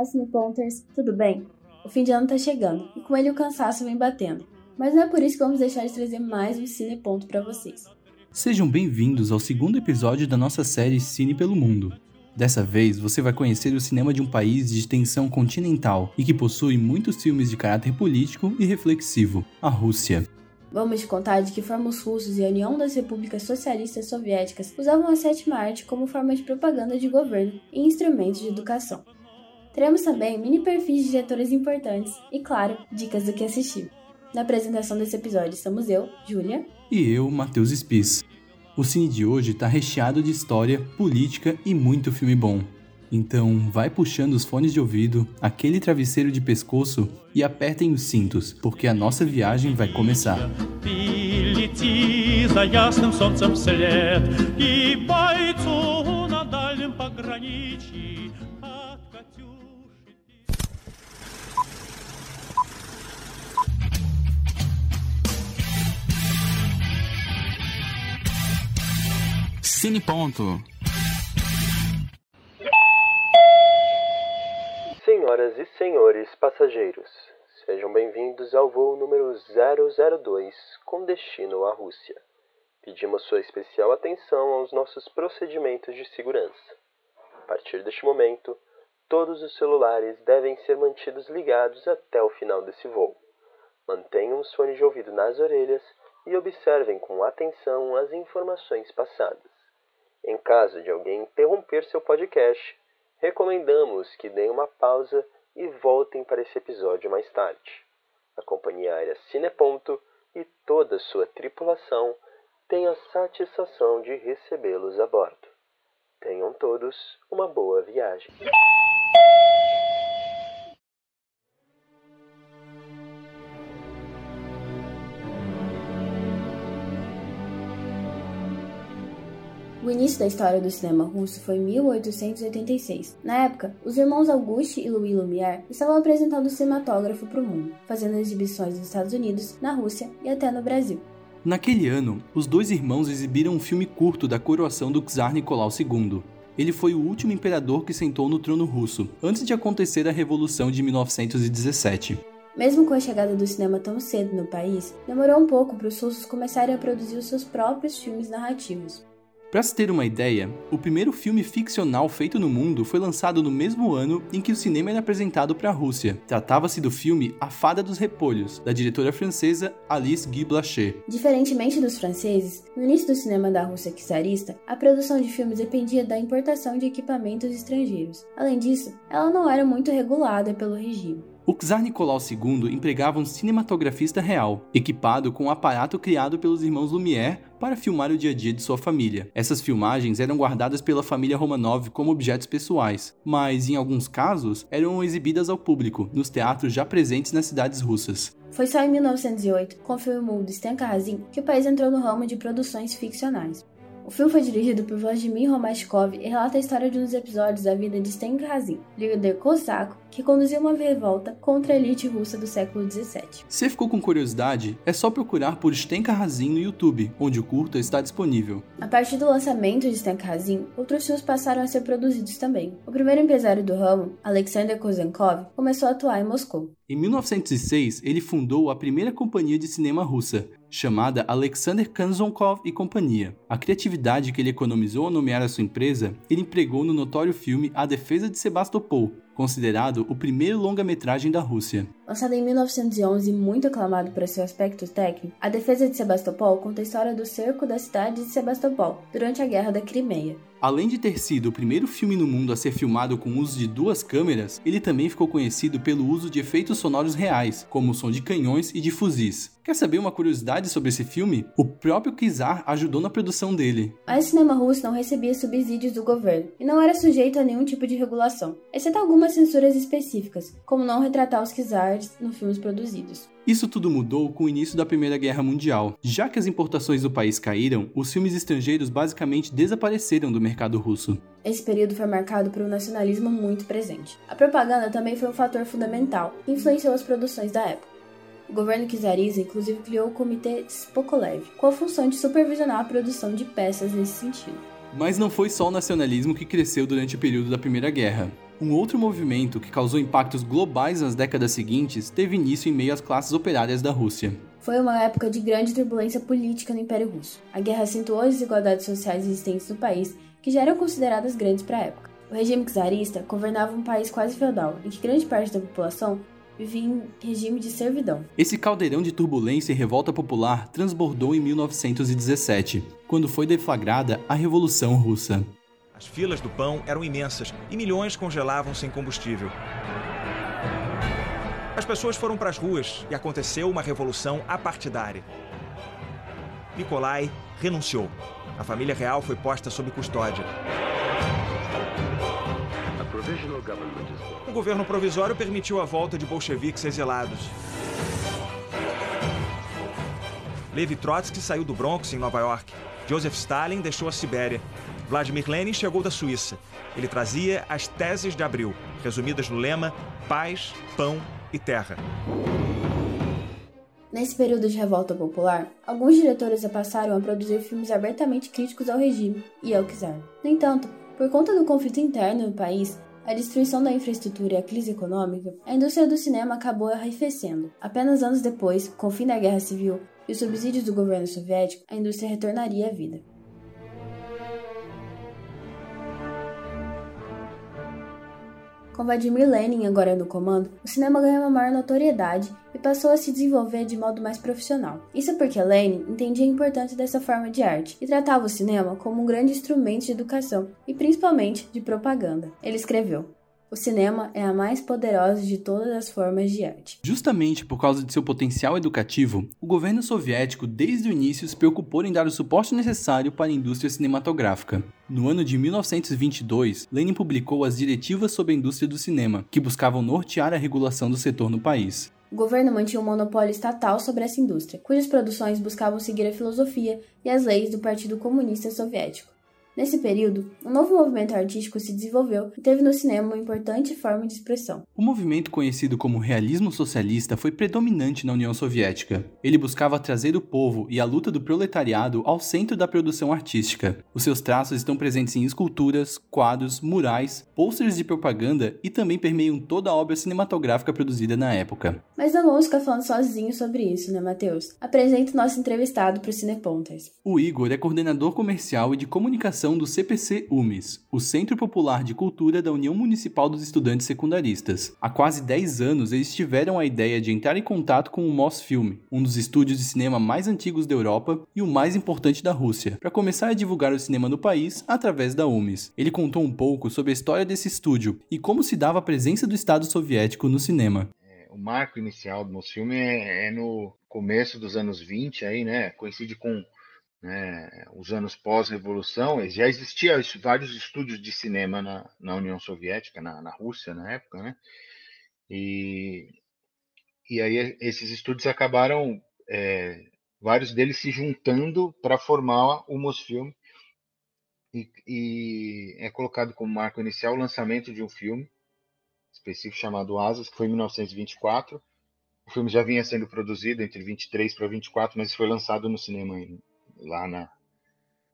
Olá, Cineponters, tudo bem? O fim de ano tá chegando e com ele o cansaço vem batendo. Mas não é por isso que vamos deixar de trazer mais um Cineponto para vocês. Sejam bem-vindos ao segundo episódio da nossa série Cine pelo Mundo. Dessa vez, você vai conhecer o cinema de um país de extensão continental e que possui muitos filmes de caráter político e reflexivo, a Rússia. Vamos contar de que forma os russos e a União das Repúblicas Socialistas Soviéticas usavam a sétima arte como forma de propaganda de governo e instrumentos de educação. Teremos também mini perfis de diretores importantes e, claro, dicas do que assistir. Na apresentação desse episódio estamos eu, Júlia. E eu, Matheus Spies. O cine de hoje tá recheado de história, política e muito filme bom. Então, vai puxando os fones de ouvido, aquele travesseiro de pescoço e apertem os cintos, porque a nossa viagem vai começar. Cine Ponto. Senhoras e senhores passageiros, sejam bem-vindos ao voo número 002 com destino à Rússia. Pedimos sua especial atenção aos nossos procedimentos de segurança. A partir deste momento, todos os celulares devem ser mantidos ligados até o final desse voo. Mantenham os fones de ouvido nas orelhas e observem com atenção as informações passadas. Em caso de alguém interromper seu podcast, recomendamos que deem uma pausa e voltem para esse episódio mais tarde. A companhia aérea Cineponto e toda sua tripulação têm a satisfação de recebê-los a bordo. Tenham todos uma boa viagem. Início da história do cinema russo foi em 1886. Na época, os irmãos Auguste e Louis Lumière estavam apresentando o cinematógrafo para o mundo, fazendo exibições nos Estados Unidos, na Rússia e até no Brasil. Naquele ano, os dois irmãos exibiram um filme curto da coroação do czar Nicolau II. Ele foi o último imperador que sentou no trono russo, antes de acontecer a Revolução de 1917. Mesmo com a chegada do cinema tão cedo no país, demorou um pouco para os russos começarem a produzir os seus próprios filmes narrativos. Para se ter uma ideia, o primeiro filme ficcional feito no mundo foi lançado no mesmo ano em que o cinema era apresentado para a Rússia. Tratava-se do filme A Fada dos Repolhos, da diretora francesa Alice Guy Blaché. Diferentemente dos franceses, no início do cinema da Rússia czarista, a produção de filmes dependia da importação de equipamentos estrangeiros. Além disso, ela não era muito regulada pelo regime. O czar Nicolau II empregava um cinematografista real, equipado com um aparato criado pelos irmãos Lumière para filmar o dia a dia de sua família. Essas filmagens eram guardadas pela família Romanov como objetos pessoais, mas em alguns casos eram exibidas ao público nos teatros já presentes nas cidades russas. Foi só em 1908, com o filme mudo Stenka Razin, que o país entrou no ramo de produções ficcionais. O filme foi dirigido por Vladimir Romashkov e relata a história de um dos episódios da vida de Stenka Razin, líder cosaco que conduziu uma revolta contra a elite russa do século XVII. Se ficou com curiosidade, é só procurar por Stenka Razin no YouTube, onde o curta está disponível. A partir do lançamento de Stenka Razin, outros filmes passaram a ser produzidos também. O primeiro empresário do ramo, Alexander Kozenkov, começou a atuar em Moscou. Em 1906, ele fundou a primeira companhia de cinema russa, chamada Alexander Kanzonkov e Companhia. A criatividade que ele economizou ao nomear a sua empresa, ele empregou no notório filme A Defesa de Sebastopol, considerado o primeiro longa-metragem da Rússia. Lançado em 1911 e muito aclamado por seu aspecto técnico, A Defesa de Sebastopol conta a história do cerco da cidade de Sebastopol durante a Guerra da Crimeia. Além de ter sido o primeiro filme no mundo a ser filmado com o uso de duas câmeras, ele também ficou conhecido pelo uso de efeitos sonoros reais, como o som de canhões e de fuzis. Quer saber uma curiosidade sobre esse filme? O próprio Kizar ajudou na produção dele. Mas o cinema russo não recebia subsídios do governo e não era sujeito a nenhum tipo de regulação, exceto algumas censuras específicas, como não retratar os Kizars nos filmes produzidos. Isso tudo mudou com o início da Primeira Guerra Mundial. Já que as importações do país caíram, os filmes estrangeiros basicamente desapareceram do mercado russo. Esse período foi marcado por um nacionalismo muito presente. A propaganda também foi um fator fundamental que influenciou as produções da época. O governo czarista inclusive criou o Comitê Spokolev, com a função de supervisionar a produção de peças nesse sentido. Mas não foi só o nacionalismo que cresceu durante o período da Primeira Guerra. Um outro movimento que causou impactos globais nas décadas seguintes teve início em meio às classes operárias da Rússia. Foi uma época de grande turbulência política no Império Russo. A guerra acentuou as desigualdades sociais existentes no país, que já eram consideradas grandes para a época. O regime czarista governava um país quase feudal, em que grande parte da população vivia em regime de servidão. Esse caldeirão de turbulência e revolta popular transbordou em 1917, quando foi deflagrada a Revolução Russa. As filas do pão eram imensas e milhões congelavam sem combustível. As pessoas foram para as ruas e aconteceu uma revolução apartidária. Nikolai renunciou. A família real foi posta sob custódia. O governo provisório permitiu a volta de bolcheviques exilados. Levi Trotsky saiu do Bronx, em Nova York. Joseph Stalin deixou a Sibéria. Vladimir Lenin chegou da Suíça. Ele trazia as teses de abril, resumidas no lema paz, pão e terra. Nesse período de revolta popular, alguns diretores passaram a produzir filmes abertamente críticos ao regime e ao czar. No entanto, por conta do conflito interno no país, a destruição da infraestrutura e a crise econômica, a indústria do cinema acabou arrefecendo. Apenas anos depois, com o fim da Guerra Civil e os subsídios do governo soviético, a indústria retornaria à vida. Com Vladimir Lenin agora no comando, o cinema ganhou uma maior notoriedade e passou a se desenvolver de modo mais profissional. Isso porque Lenin entendia a importância dessa forma de arte e tratava o cinema como um grande instrumento de educação e principalmente de propaganda. Ele escreveu: o cinema é a mais poderosa de todas as formas de arte. Justamente por causa de seu potencial educativo, o governo soviético desde o início se preocupou em dar o suporte necessário para a indústria cinematográfica. No ano de 1922, Lenin publicou as Diretivas sobre a Indústria do Cinema, que buscavam nortear a regulação do setor no país. O governo mantinha um monopólio estatal sobre essa indústria, cujas produções buscavam seguir a filosofia e as leis do Partido Comunista Soviético. Nesse período, um novo movimento artístico se desenvolveu e teve no cinema uma importante forma de expressão. O movimento conhecido como realismo socialista foi predominante na União Soviética. Ele buscava trazer o povo e a luta do proletariado ao centro da produção artística. Os seus traços estão presentes em esculturas, quadros, murais, pôsteres de propaganda e também permeiam toda a obra cinematográfica produzida na época. Mas não vamos ficar falando sozinho sobre isso, né, Matheus? Apresento nosso entrevistado para o Cinepontas. O Igor é coordenador comercial e de comunicação do CPC UMES, o Centro Popular de Cultura da União Municipal dos Estudantes Secundaristas. Há quase 10 anos, eles tiveram a ideia de entrar em contato com o Mosfilm, um dos estúdios de cinema mais antigos da Europa e o mais importante da Rússia, para começar a divulgar o cinema no país através da UMES. Ele contou um pouco sobre a história desse estúdio e como se dava a presença do Estado soviético no cinema é, o marco inicial do Mosfilm é, é, no começo dos anos 20, aí, né? Coincide com né, os anos pós-revolução, já existia vários estúdios de cinema na, na União Soviética, na, na, Rússia na época, né? E, e aí esses estúdios acabaram, é, vários deles se juntando para formar o Mosfilm, e, e é colocado como marco inicial o lançamento de um filme específico chamado Asas, que foi em 1924. O filme já vinha sendo produzido entre 23 para 24, mas foi lançado no cinema em lá na,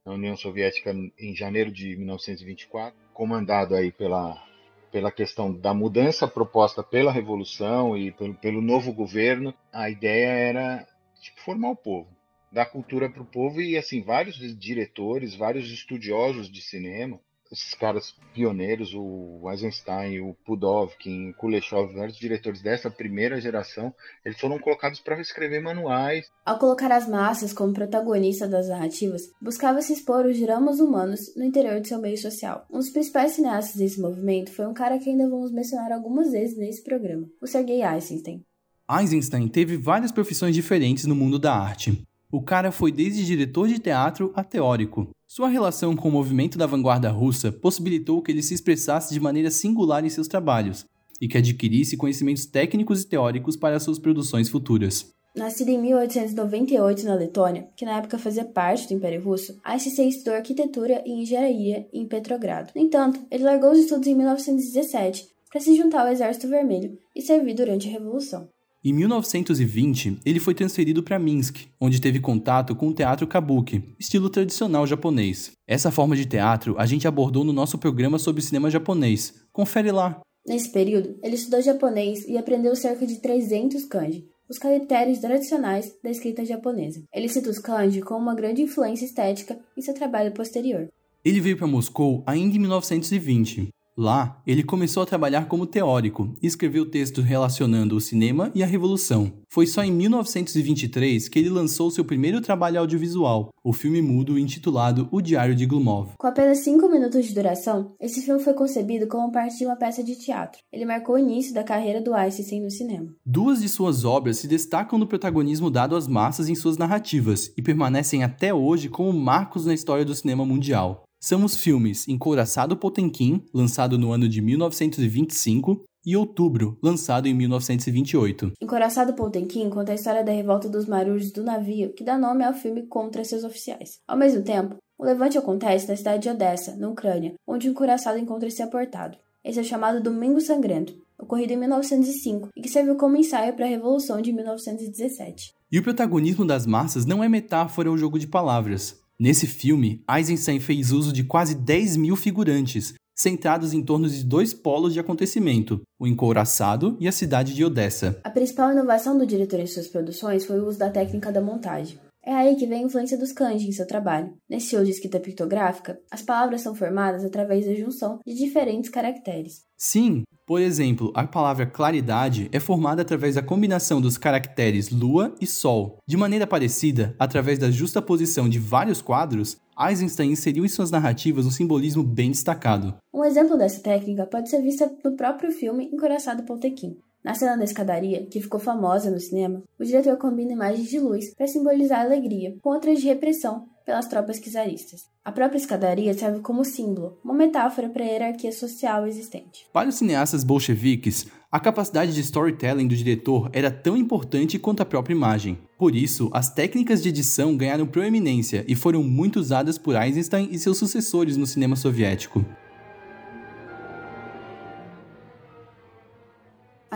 na União Soviética em janeiro de 1924, comandado aí pela pela questão da mudança proposta pela revolução e pelo, pelo novo governo, a ideia era tipo, formar o povo, dar cultura para o povo e assim vários diretores, vários estudiosos de cinema esses caras pioneiros, o Eisenstein, o Pudovkin, o Kuleshov, vários diretores dessa primeira geração, eles foram colocados para escrever manuais. Ao colocar as massas como protagonistas das narrativas, buscava se expor os dramas humanos no interior de seu meio social. Um dos principais cineastas desse movimento foi um cara que ainda vamos mencionar algumas vezes nesse programa, o Sergei Eisenstein. Eisenstein teve várias profissões diferentes no mundo da arte. O cara foi desde diretor de teatro a teórico. Sua relação com o movimento da vanguarda russa possibilitou que ele se expressasse de maneira singular em seus trabalhos e que adquirisse conhecimentos técnicos e teóricos para suas produções futuras. Nascido em 1898 na Letônia, que na época fazia parte do Império Russo, Einstein estudou arquitetura e engenharia em Petrogrado. No entanto, ele largou os estudos em 1917 para se juntar ao Exército Vermelho e servir durante a Revolução. Em 1920, ele foi transferido para Minsk, onde teve contato com o teatro kabuki, estilo tradicional japonês. Essa forma de teatro a gente abordou no nosso programa sobre cinema japonês. Confere lá. Nesse período, ele estudou japonês e aprendeu cerca de 300 kanji, os caracteres tradicionais da escrita japonesa. Ele cita os kanji como uma grande influência estética em seu trabalho posterior. Ele veio para Moscou ainda em 1920. Lá, ele começou a trabalhar como teórico e escreveu textos relacionando o cinema e a revolução. Foi só em 1923 que ele lançou seu primeiro trabalho audiovisual, o filme mudo intitulado O Diário de Glumov. Com apenas 5 minutos de duração, esse filme foi concebido como parte de uma peça de teatro. Ele marcou o início da carreira do Einstein no cinema. Duas de suas obras se destacam no protagonismo dado às massas em suas narrativas e permanecem até hoje como marcos na história do cinema mundial são os filmes Encouraçado Potemkin, lançado no ano de 1925, e Outubro, lançado em 1928. Encoraçado Potemkin conta a história da revolta dos marujos do navio, que dá nome ao filme contra seus oficiais. Ao mesmo tempo, o levante acontece na cidade de Odessa, na Ucrânia, onde o encoraçado encontra-se aportado. Esse é chamado Domingo Sangrento, ocorrido em 1905 e que serviu como ensaio para a Revolução de 1917. E o protagonismo das massas não é metáfora ou jogo de palavras. Nesse filme, Eisenstein fez uso de quase 10 mil figurantes, centrados em torno de dois polos de acontecimento, o encouraçado e a cidade de Odessa. A principal inovação do diretor em suas produções foi o uso da técnica da montagem. É aí que vem a influência dos kanji em seu trabalho. Nesse uso de escrita pictográfica, as palavras são formadas através da junção de diferentes caracteres. Sim, por exemplo, a palavra claridade é formada através da combinação dos caracteres lua e sol. De maneira parecida, através da justa posição de vários quadros, Eisenstein inseriu em suas narrativas um simbolismo bem destacado. Um exemplo dessa técnica pode ser vista no próprio filme Encoraçado Poltequim. Na cena da escadaria, que ficou famosa no cinema, o diretor combina imagens de luz para simbolizar alegria, com outras de repressão pelas tropas czaristas. A própria escadaria serve como símbolo, uma metáfora para a hierarquia social existente. Para os cineastas bolcheviques, a capacidade de storytelling do diretor era tão importante quanto a própria imagem. Por isso, as técnicas de edição ganharam proeminência e foram muito usadas por Eisenstein e seus sucessores no cinema soviético.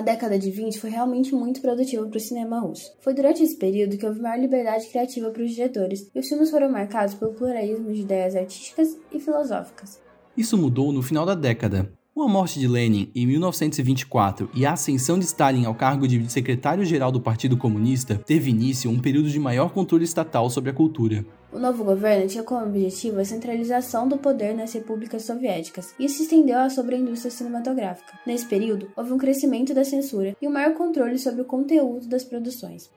A década de 20 foi realmente muito produtiva para o cinema russo. Foi durante esse período que houve maior liberdade criativa para os diretores, e os filmes foram marcados pelo pluralismo de ideias artísticas e filosóficas. Isso mudou no final da década. Com a morte de Lenin em 1924 e a ascensão de Stalin ao cargo de secretário-geral do Partido Comunista, teve início um período de maior controle estatal sobre a cultura. O novo governo tinha como objetivo a centralização do poder nas repúblicas soviéticas, e se estendeu sobre a indústria cinematográfica. Nesse período, houve um crescimento da censura e um maior controle sobre o conteúdo das produções.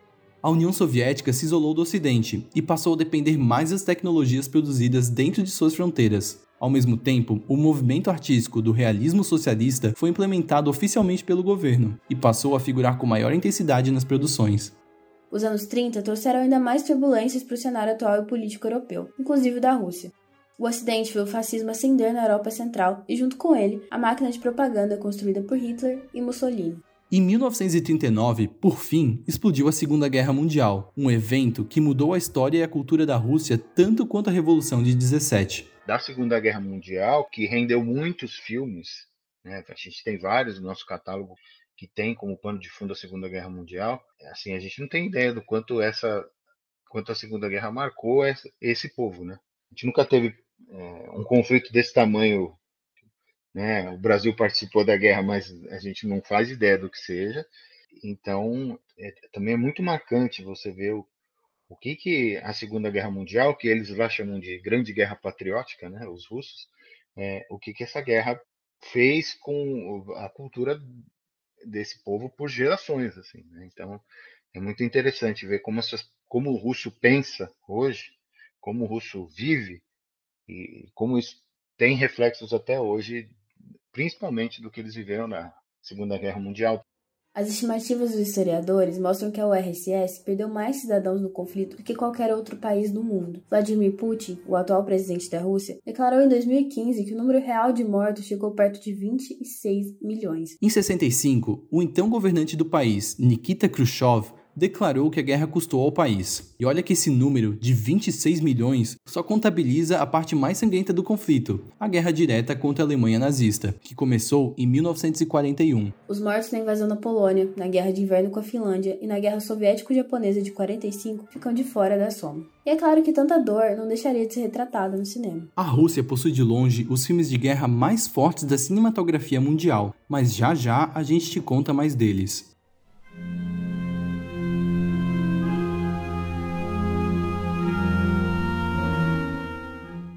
A União Soviética se isolou do Ocidente e passou a depender mais das tecnologias produzidas dentro de suas fronteiras. Ao mesmo tempo, o movimento artístico do realismo socialista foi implementado oficialmente pelo governo e passou a figurar com maior intensidade nas produções. Os anos 30 trouxeram ainda mais turbulências para o cenário atual e político europeu, inclusive da Rússia. O Ocidente viu o fascismo ascender na Europa Central e, junto com ele, a máquina de propaganda construída por Hitler e Mussolini. Em 1939, por fim, explodiu a Segunda Guerra Mundial, um evento que mudou a história e a cultura da Rússia tanto quanto a Revolução de 17. Da Segunda Guerra Mundial, que rendeu muitos filmes, né? a gente tem vários no nosso catálogo que tem como pano de fundo a Segunda Guerra Mundial, assim, a gente não tem ideia do quanto essa quanto a Segunda Guerra marcou essa, esse povo, né? A gente nunca teve é, um conflito desse tamanho, né? O Brasil participou da guerra, mas a gente não faz ideia do que seja. Então, é, também é muito marcante você ver o, o que que a Segunda Guerra Mundial, que eles lá chamam de Grande Guerra Patriótica, né? Os russos, é, o que que essa guerra fez com a cultura desse povo por gerações, assim. Né? Então é muito interessante ver como essas, como o russo pensa hoje, como o russo vive e como isso tem reflexos até hoje, principalmente do que eles viveram na Segunda Guerra Mundial. As estimativas dos historiadores mostram que a URSS perdeu mais cidadãos no conflito do que qualquer outro país do mundo. Vladimir Putin, o atual presidente da Rússia, declarou em 2015 que o número real de mortos chegou perto de 26 milhões. Em 65, o então governante do país, Nikita Khrushchev, declarou que a guerra custou ao país. E olha que esse número de 26 milhões só contabiliza a parte mais sangrenta do conflito, a guerra direta contra a Alemanha nazista, que começou em 1941. Os mortos na invasão da Polônia, na guerra de inverno com a Finlândia e na guerra soviético-japonesa de 45 ficam de fora da soma. E é claro que tanta dor não deixaria de ser retratada no cinema. A Rússia possui de longe os filmes de guerra mais fortes da cinematografia mundial, mas já já a gente te conta mais deles.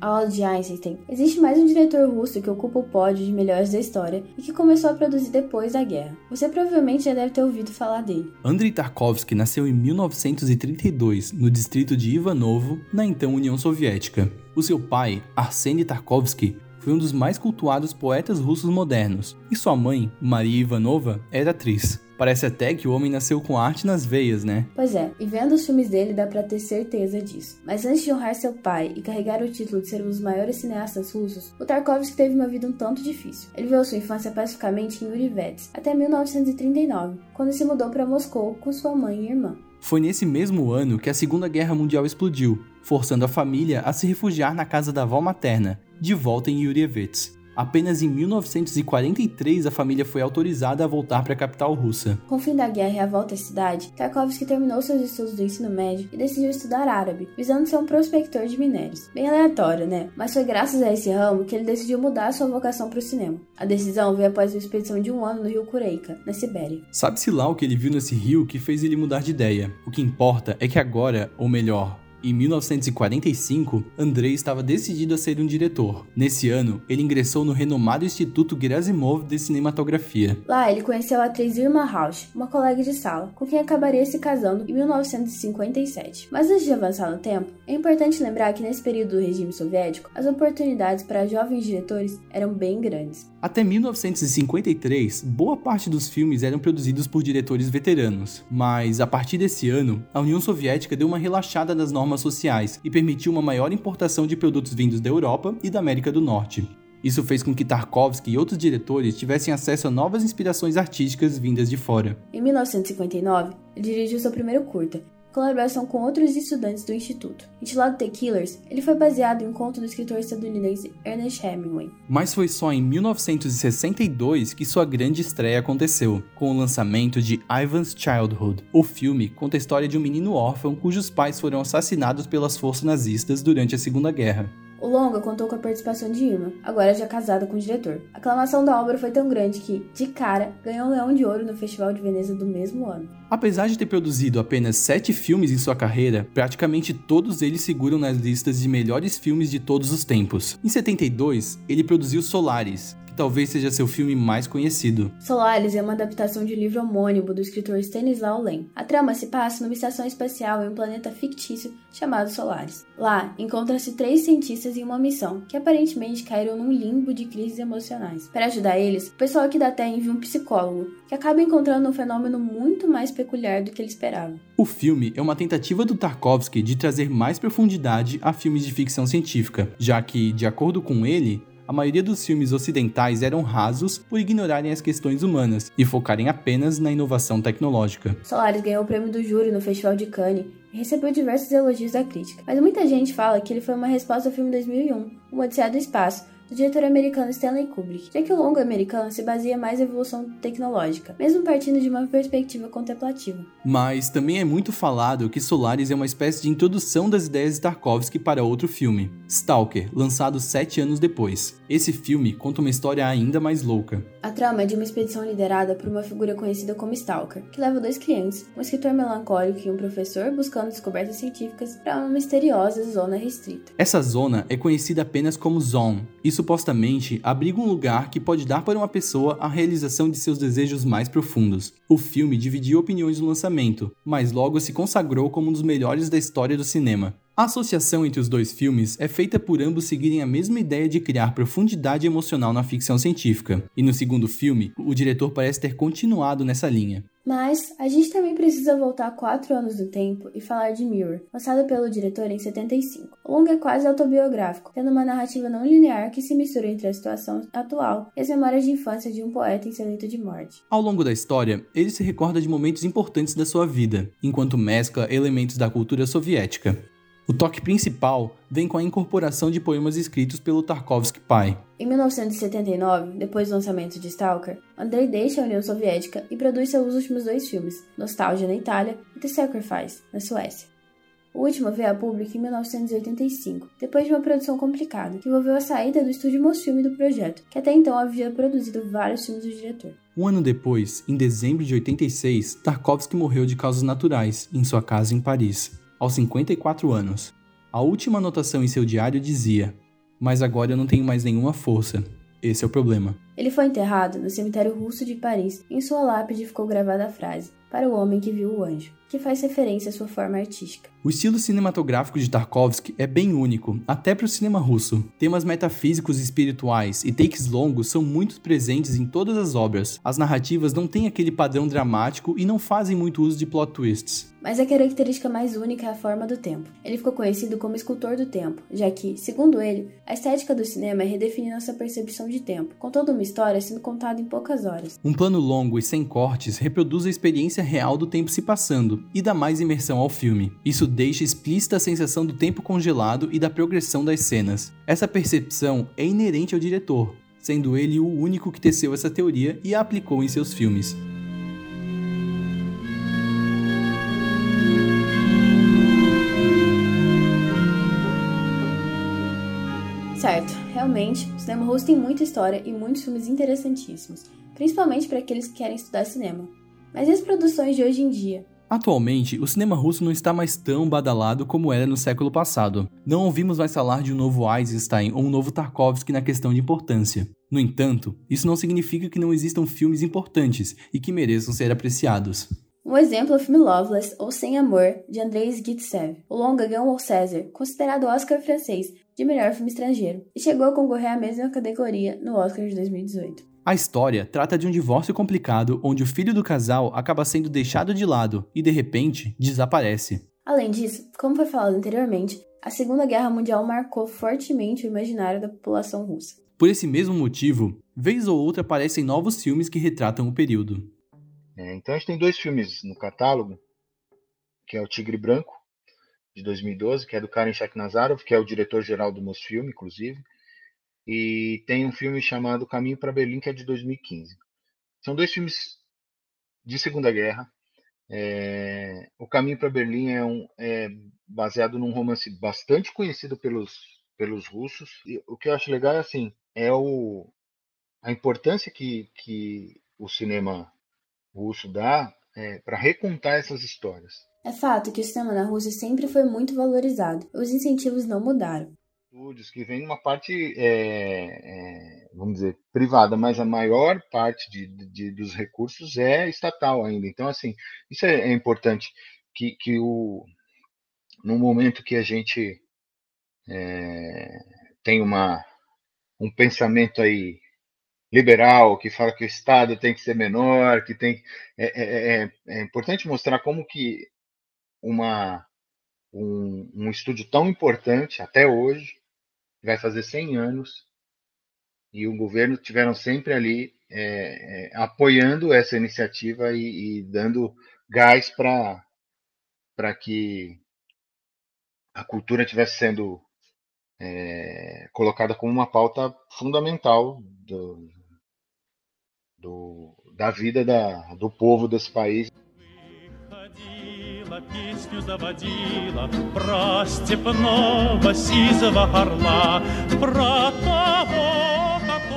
Aula de Einstein, existe mais um diretor russo que ocupa o pódio de melhores da história e que começou a produzir depois da guerra. Você provavelmente já deve ter ouvido falar dele. Andrei Tarkovsky nasceu em 1932 no distrito de Ivanovo, na então União Soviética. O seu pai, Arseny Tarkovsky, foi um dos mais cultuados poetas russos modernos, e sua mãe, Maria Ivanova, era atriz. Parece até que o homem nasceu com arte nas veias, né? Pois é, e vendo os filmes dele dá pra ter certeza disso. Mas antes de honrar seu pai e carregar o título de ser um dos maiores cineastas russos, o Tarkovsky teve uma vida um tanto difícil. Ele viveu sua infância pacificamente em Urivets, até 1939, quando se mudou para Moscou com sua mãe e irmã. Foi nesse mesmo ano que a Segunda Guerra Mundial explodiu, forçando a família a se refugiar na casa da avó materna, de volta em Yurievets. Apenas em 1943 a família foi autorizada a voltar para a capital russa. Com o fim da guerra e a volta à cidade, Tarkovsky terminou seus estudos do ensino médio e decidiu estudar árabe, visando ser um prospector de minérios. Bem aleatório, né? Mas foi graças a esse ramo que ele decidiu mudar sua vocação para o cinema. A decisão veio após uma expedição de um ano no rio Kureika, na Sibéria. Sabe-se lá o que ele viu nesse rio que fez ele mudar de ideia. O que importa é que agora, ou melhor, em 1945, Andrei estava decidido a ser um diretor. Nesse ano, ele ingressou no renomado Instituto Gerasimov de Cinematografia. Lá, ele conheceu a atriz Irma Rausch, uma colega de sala, com quem acabaria se casando em 1957. Mas antes de avançar no tempo, é importante lembrar que nesse período do regime soviético, as oportunidades para jovens diretores eram bem grandes. Até 1953, boa parte dos filmes eram produzidos por diretores veteranos, mas a partir desse ano, a União Soviética deu uma relaxada nas normas sociais e permitiu uma maior importação de produtos vindos da Europa e da América do Norte. Isso fez com que Tarkovsky e outros diretores tivessem acesso a novas inspirações artísticas vindas de fora. Em 1959, ele dirigiu seu primeiro curta, colaboração com outros estudantes do instituto. Intitulado The Killers, ele foi baseado em um conto do escritor estadunidense Ernest Hemingway. Mas foi só em 1962 que sua grande estreia aconteceu, com o lançamento de Ivan's Childhood. O filme conta a história de um menino órfão cujos pais foram assassinados pelas forças nazistas durante a Segunda Guerra. O longa contou com a participação de Irma, agora já casada com o diretor. A aclamação da obra foi tão grande que, de cara, ganhou o Leão de Ouro no Festival de Veneza do mesmo ano. Apesar de ter produzido apenas sete filmes em sua carreira, praticamente todos eles figuram nas listas de melhores filmes de todos os tempos. Em 72, ele produziu Solaris, talvez seja seu filme mais conhecido. Solaris é uma adaptação de um livro homônimo do escritor Stanislaw Lem. A trama se passa numa estação espacial em um planeta fictício chamado Solaris. Lá, encontram-se três cientistas em uma missão, que aparentemente caíram num limbo de crises emocionais. Para ajudar eles, o pessoal aqui da Terra envia um psicólogo, que acaba encontrando um fenômeno muito mais peculiar do que ele esperava. O filme é uma tentativa do Tarkovsky de trazer mais profundidade a filmes de ficção científica, já que, de acordo com ele, a maioria dos filmes ocidentais eram rasos por ignorarem as questões humanas e focarem apenas na inovação tecnológica. Solaris ganhou o prêmio do júri no Festival de Cannes e recebeu diversos elogios da crítica, mas muita gente fala que ele foi uma resposta ao filme 2001, O Odisseia do Espaço, do diretor americano Stanley Kubrick, já que o longo americano se baseia mais na evolução tecnológica, mesmo partindo de uma perspectiva contemplativa. Mas também é muito falado que Solaris é uma espécie de introdução das ideias de Tarkovsky para outro filme, Stalker, lançado sete anos depois. Esse filme conta uma história ainda mais louca. A trama é de uma expedição liderada por uma figura conhecida como Stalker, que leva dois clientes, um escritor melancólico e um professor buscando descobertas científicas para uma misteriosa zona restrita. Essa zona é conhecida apenas como Zone e supostamente abriga um lugar que pode dar para uma pessoa a realização de seus desejos mais profundos. O filme dividiu opiniões no lançamento, mas logo se consagrou como um dos melhores da história do cinema. A associação entre os dois filmes é feita por ambos seguirem a mesma ideia de criar profundidade emocional na ficção científica, e no segundo filme, o diretor parece ter continuado nessa linha. Mas a gente também precisa voltar quatro anos no tempo e falar de Mirror, lançado pelo diretor em 75. O longa é quase autobiográfico, tendo uma narrativa não linear que se mistura entre a situação atual e as memórias de infância de um poeta em seu leito de morte. Ao longo da história, ele se recorda de momentos importantes da sua vida, enquanto mescla elementos da cultura soviética. O toque principal vem com a incorporação de poemas escritos pelo Tarkovsky pai. Em 1979, depois do lançamento de Stalker, Andrei deixa a União Soviética e produz seus últimos dois filmes, Nostalgia na Itália e The Sacrifice, na Suécia. O último veio a público em 1985, depois de uma produção complicada, que envolveu a saída do estúdio Mosfilme do projeto, que até então havia produzido vários filmes do diretor. Um ano depois, em dezembro de 86, Tarkovsky morreu de causas naturais, em sua casa em Paris aos 54 anos. A última anotação em seu diário dizia: Mas agora eu não tenho mais nenhuma força. Esse é o problema. Ele foi enterrado no cemitério russo de Paris. Em sua lápide ficou gravada a frase: Para o homem que viu o anjo, que faz referência à sua forma artística. O estilo cinematográfico de Tarkovsky é bem único, até para o cinema russo. Temas metafísicos e espirituais e takes longos são muito presentes em todas as obras. As narrativas não têm aquele padrão dramático e não fazem muito uso de plot twists mas a característica mais única é a forma do tempo. Ele ficou conhecido como escultor do tempo, já que, segundo ele, a estética do cinema é redefinir nossa percepção de tempo, com toda uma história sendo contada em poucas horas. Um plano longo e sem cortes reproduz a experiência real do tempo se passando e dá mais imersão ao filme. Isso deixa explícita a sensação do tempo congelado e da progressão das cenas. Essa percepção é inerente ao diretor, sendo ele o único que teceu essa teoria e a aplicou em seus filmes. Realmente, o cinema russo tem muita história e muitos filmes interessantíssimos, principalmente para aqueles que querem estudar cinema. Mas e as produções de hoje em dia? Atualmente, o cinema russo não está mais tão badalado como era no século passado. Não ouvimos mais falar de um novo Eisenstein ou um novo Tarkovsky na questão de importância. No entanto, isso não significa que não existam filmes importantes e que mereçam ser apreciados. Um exemplo é o filme Loveless, ou Sem Amor, de Andrei Zgitsev. O longa ganhou o César, considerado Oscar francês, de melhor filme estrangeiro, e chegou a concorrer à mesma categoria no Oscar de 2018. A história trata de um divórcio complicado onde o filho do casal acaba sendo deixado de lado e, de repente, desaparece. Além disso, como foi falado anteriormente, a Segunda Guerra Mundial marcou fortemente o imaginário da população russa. Por esse mesmo motivo, vez ou outra aparecem novos filmes que retratam o período. É, então a gente tem dois filmes no catálogo, que é o Tigre Branco, de 2012, que é do Karen Shaknazarov, que é o diretor-geral do Mosfilm, inclusive, e tem um filme chamado Caminho para Berlim, que é de 2015. São dois filmes de Segunda Guerra. É, o Caminho para Berlim é, um, é baseado num romance bastante conhecido pelos, pelos russos. E o que eu acho legal é assim, é o, a importância que, que o cinema russo dá é, para recontar essas histórias. É fato que o cinema na Rússia sempre foi muito valorizado. Os incentivos não mudaram. Estúdios que vem uma parte, é, é, vamos dizer, privada, mas a maior parte de, de, dos recursos é estatal ainda. Então, assim, isso é, é importante que, que o, no momento que a gente é, tem uma, um pensamento aí liberal que fala que o Estado tem que ser menor, que tem é, é, é, é importante mostrar como que uma um, um estúdio tão importante até hoje vai fazer 100 anos e o governo tiveram sempre ali é, é, apoiando essa iniciativa e, e dando gás para que a cultura estivesse sendo é, colocada como uma pauta fundamental do, do, da vida da, do povo desse país.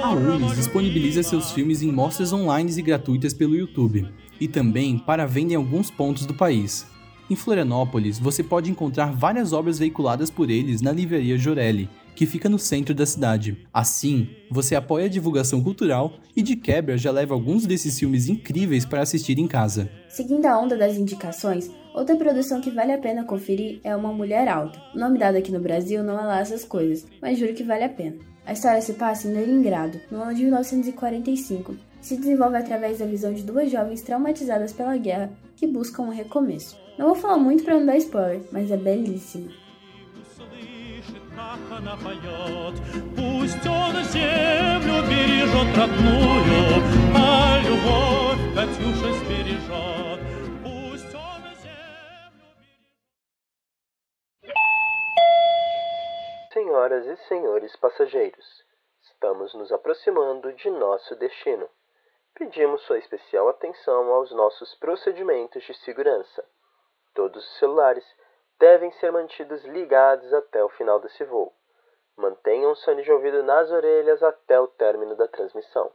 A UNES disponibiliza seus filmes em mostras online e gratuitas pelo YouTube, e também para venda em alguns pontos do país. Em Florianópolis, você pode encontrar várias obras veiculadas por eles na livraria Jorelli, que fica no centro da cidade. Assim, você apoia a divulgação cultural e de quebra já leva alguns desses filmes incríveis para assistir em casa. Seguindo a onda das indicações, outra produção que vale a pena conferir é Uma Mulher Alta. O nome dado aqui no Brasil não é lá essas coisas, mas juro que vale a pena. A história se passa em Leningrado, no ano de 1945, Se desenvolve através da visão de duas jovens traumatizadas pela guerra que buscam um recomeço. Não vou falar muito para não dar spoiler, mas é belíssimo. Пусть он землю бережет родную, а любовь Катюша сбережет. Пусть он землю Senhoras e senhores passageiros, estamos nos aproximando de nosso destino. Pedimos sua especial atenção aos nossos procedimentos de segurança. Todos os celulares devem ser mantidos ligados até o final desse voo. Mantenham o fone de ouvido nas orelhas até o término da transmissão.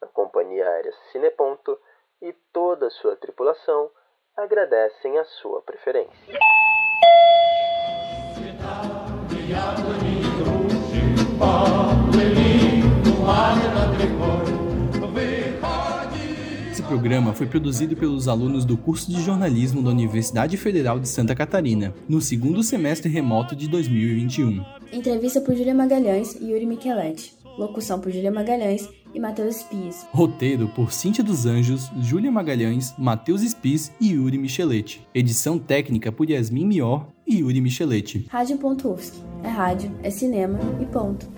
A companhia aérea Cineponto e toda a sua tripulação agradecem a sua preferência. Esse programa foi produzido pelos alunos do curso de jornalismo da Universidade Federal de Santa Catarina, no segundo semestre remoto de 2021. Entrevista por Júlia Magalhães e Yuri Micheletti. Locução por Júlia Magalhães e Matheus Spies. Roteiro por Cíntia dos Anjos, Júlia Magalhães, Matheus Spies e Yuri Micheletti. Edição técnica por Yasmin Mior e Yuri Micheletti. Rádio.UFSC. É rádio, é cinema e ponto.